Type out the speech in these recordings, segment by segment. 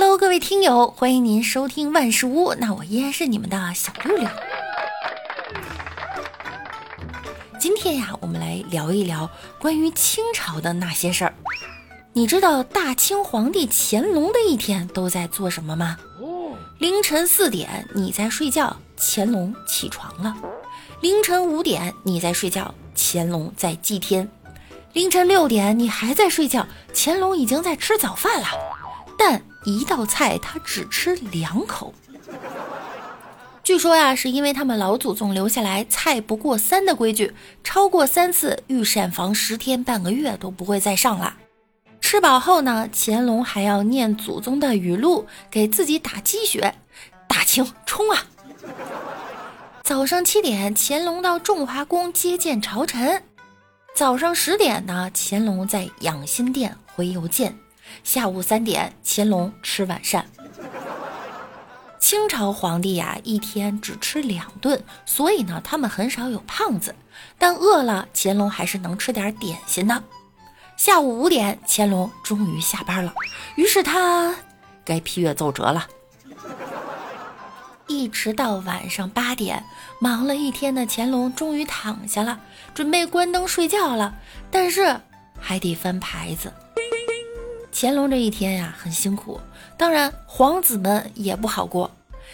Hello，各位听友，欢迎您收听万事屋。那我依然是你们的小六六。今天呀，我们来聊一聊关于清朝的那些事儿。你知道大清皇帝乾隆的一天都在做什么吗？凌晨四点你在睡觉，乾隆起床了；凌晨五点你在睡觉，乾隆在祭天；凌晨六点你还在睡觉，乾隆已经在吃早饭了。但一道菜他只吃两口。据说呀，是因为他们老祖宗留下来“菜不过三”的规矩，超过三次御膳房十天半个月都不会再上了。吃饱后呢，乾隆还要念祖宗的语录，给自己打鸡血。大清冲啊！早上七点，乾隆到中华宫接见朝臣；早上十点呢，乾隆在养心殿回邮件；下午三点，乾隆吃晚膳。清朝皇帝呀，一天只吃两顿，所以呢，他们很少有胖子。但饿了，乾隆还是能吃点点心的。下午五点，乾隆终于下班了，于是他该批阅奏折了。一直到晚上八点，忙了一天的乾隆终于躺下了，准备关灯睡觉了。但是还得翻牌子。乾隆这一天呀，很辛苦，当然皇子们也不好过。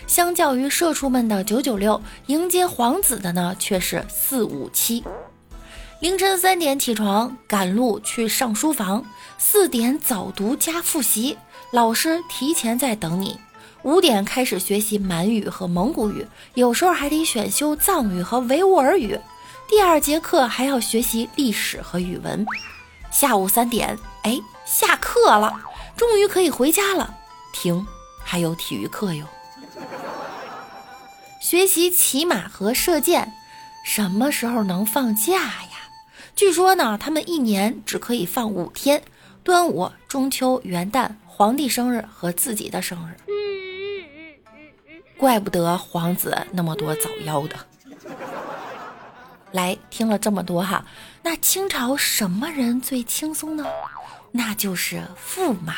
相较于社畜们的九九六，迎接皇子的呢却是四五七。凌晨三点起床，赶路去上书房；四点早读加复习，老师提前在等你。五点开始学习满语和蒙古语，有时候还得选修藏语和维吾尔语。第二节课还要学习历史和语文。下午三点，哎，下课了，终于可以回家了。停，还有体育课哟。学习骑马和射箭，什么时候能放假呀？据说呢，他们一年只可以放五天：端午、中秋、元旦、皇帝生日和自己的生日。怪不得皇子那么多早夭的。来，听了这么多哈，那清朝什么人最轻松呢？那就是驸马。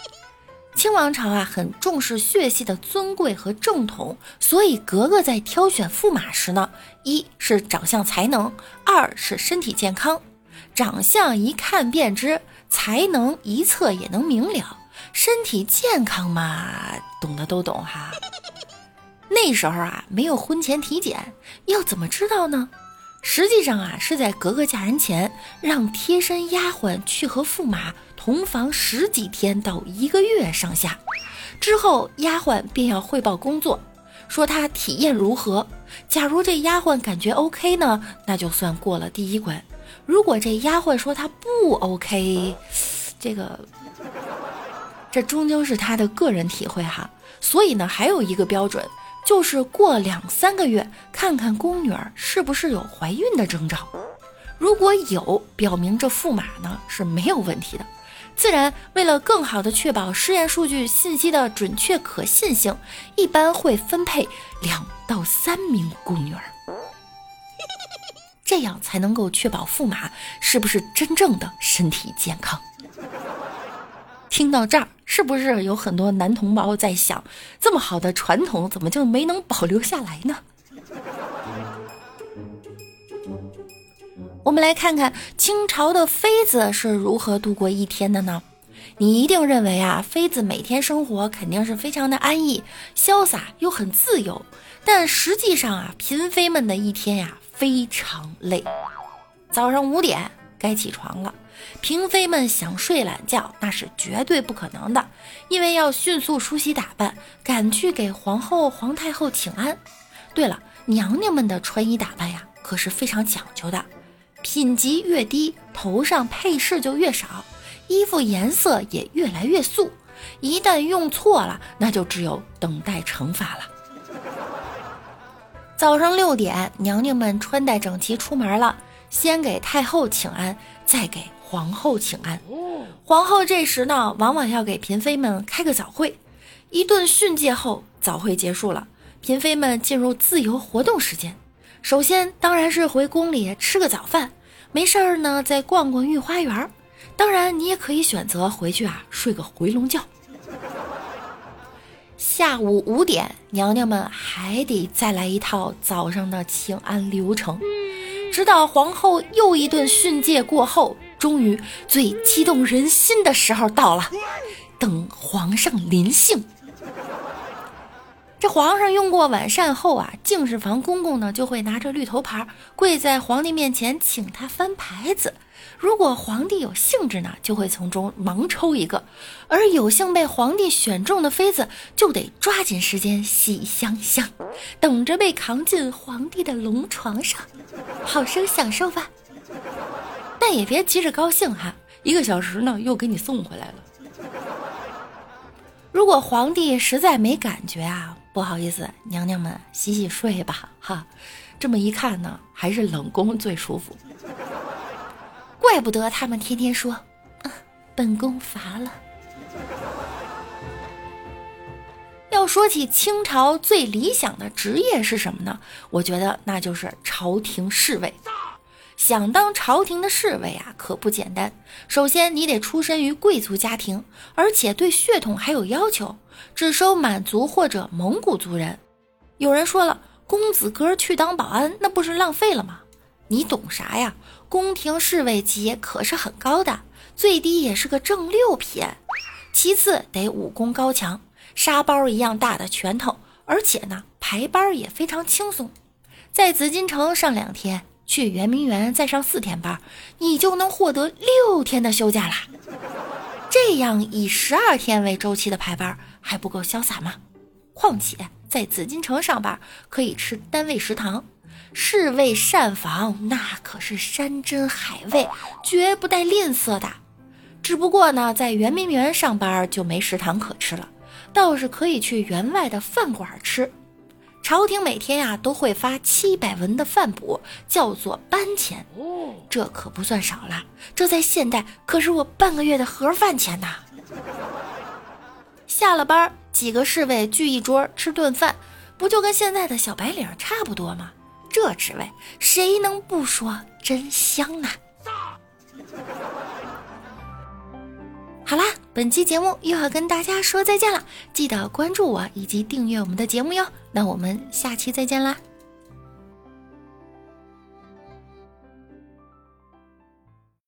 清王朝啊，很重视血系的尊贵和正统，所以格格在挑选驸马时呢，一是长相才能，二是身体健康。长相一看便知，才能一测也能明了，身体健康嘛，懂的都懂哈。那时候啊，没有婚前体检，要怎么知道呢？实际上啊，是在格格嫁人前，让贴身丫鬟去和驸马同房十几天到一个月上下，之后丫鬟便要汇报工作，说她体验如何。假如这丫鬟感觉 OK 呢，那就算过了第一关；如果这丫鬟说她不 OK，这个这终究是她的个人体会哈。所以呢，还有一个标准。就是过两三个月，看看宫女儿是不是有怀孕的征兆，如果有，表明这驸马呢是没有问题的。自然，为了更好的确保试验数据信息的准确可信性，一般会分配两到三名宫女儿，这样才能够确保驸马是不是真正的身体健康。听到这儿，是不是有很多男同胞在想，这么好的传统怎么就没能保留下来呢？我们来看看清朝的妃子是如何度过一天的呢？你一定认为啊，妃子每天生活肯定是非常的安逸、潇洒又很自由，但实际上啊，嫔妃们的一天呀非常累。早上五点该起床了。嫔妃们想睡懒觉，那是绝对不可能的，因为要迅速梳洗打扮，赶去给皇后、皇太后请安。对了，娘娘们的穿衣打扮呀，可是非常讲究的，品级越低，头上配饰就越少，衣服颜色也越来越素，一旦用错了，那就只有等待惩罚了。早上六点，娘娘们穿戴整齐出门了，先给太后请安，再给。皇后请安，皇后这时呢，往往要给嫔妃们开个早会。一顿训诫后，早会结束了，嫔妃们进入自由活动时间。首先当然是回宫里吃个早饭，没事儿呢再逛逛御花园。当然，你也可以选择回去啊睡个回笼觉。下午五点，娘娘们还得再来一套早上的请安流程，直到皇后又一顿训诫过后，终于最激动人心的时候到了，等皇上临幸。这皇上用过晚膳后啊，敬事房公公呢就会拿着绿头牌跪在皇帝面前，请他翻牌子。如果皇帝有兴致呢，就会从中盲抽一个；而有幸被皇帝选中的妃子，就得抓紧时间洗香香，等着被扛进皇帝的龙床上，好生享受吧。但也别急着高兴哈，一个小时呢又给你送回来了。如果皇帝实在没感觉啊。不好意思，娘娘们洗洗睡吧，哈，这么一看呢，还是冷宫最舒服。怪不得他们天天说，啊，本宫乏了。要说起清朝最理想的职业是什么呢？我觉得那就是朝廷侍卫。想当朝廷的侍卫啊，可不简单。首先，你得出身于贵族家庭，而且对血统还有要求。只收满族或者蒙古族人。有人说了，公子哥去当保安，那不是浪费了吗？你懂啥呀？宫廷侍卫级可是很高的，最低也是个正六品。其次得武功高强，沙包一样大的拳头，而且呢排班也非常轻松。在紫禁城上两天，去圆明园再上四天班，你就能获得六天的休假啦。这样以十二天为周期的排班。还不够潇洒吗？况且在紫禁城上班可以吃单位食堂，侍卫膳房那可是山珍海味，绝不带吝啬的。只不过呢，在圆明园上班就没食堂可吃了，倒是可以去园外的饭馆吃。朝廷每天呀都会发七百文的饭补，叫做班钱，这可不算少了。这在现代可是我半个月的盒饭钱呐。下了班，几个侍卫聚一桌吃顿饭，不就跟现在的小白领差不多吗？这职位谁能不说真香呢？好啦，本期节目又要跟大家说再见了，记得关注我以及订阅我们的节目哟。那我们下期再见啦！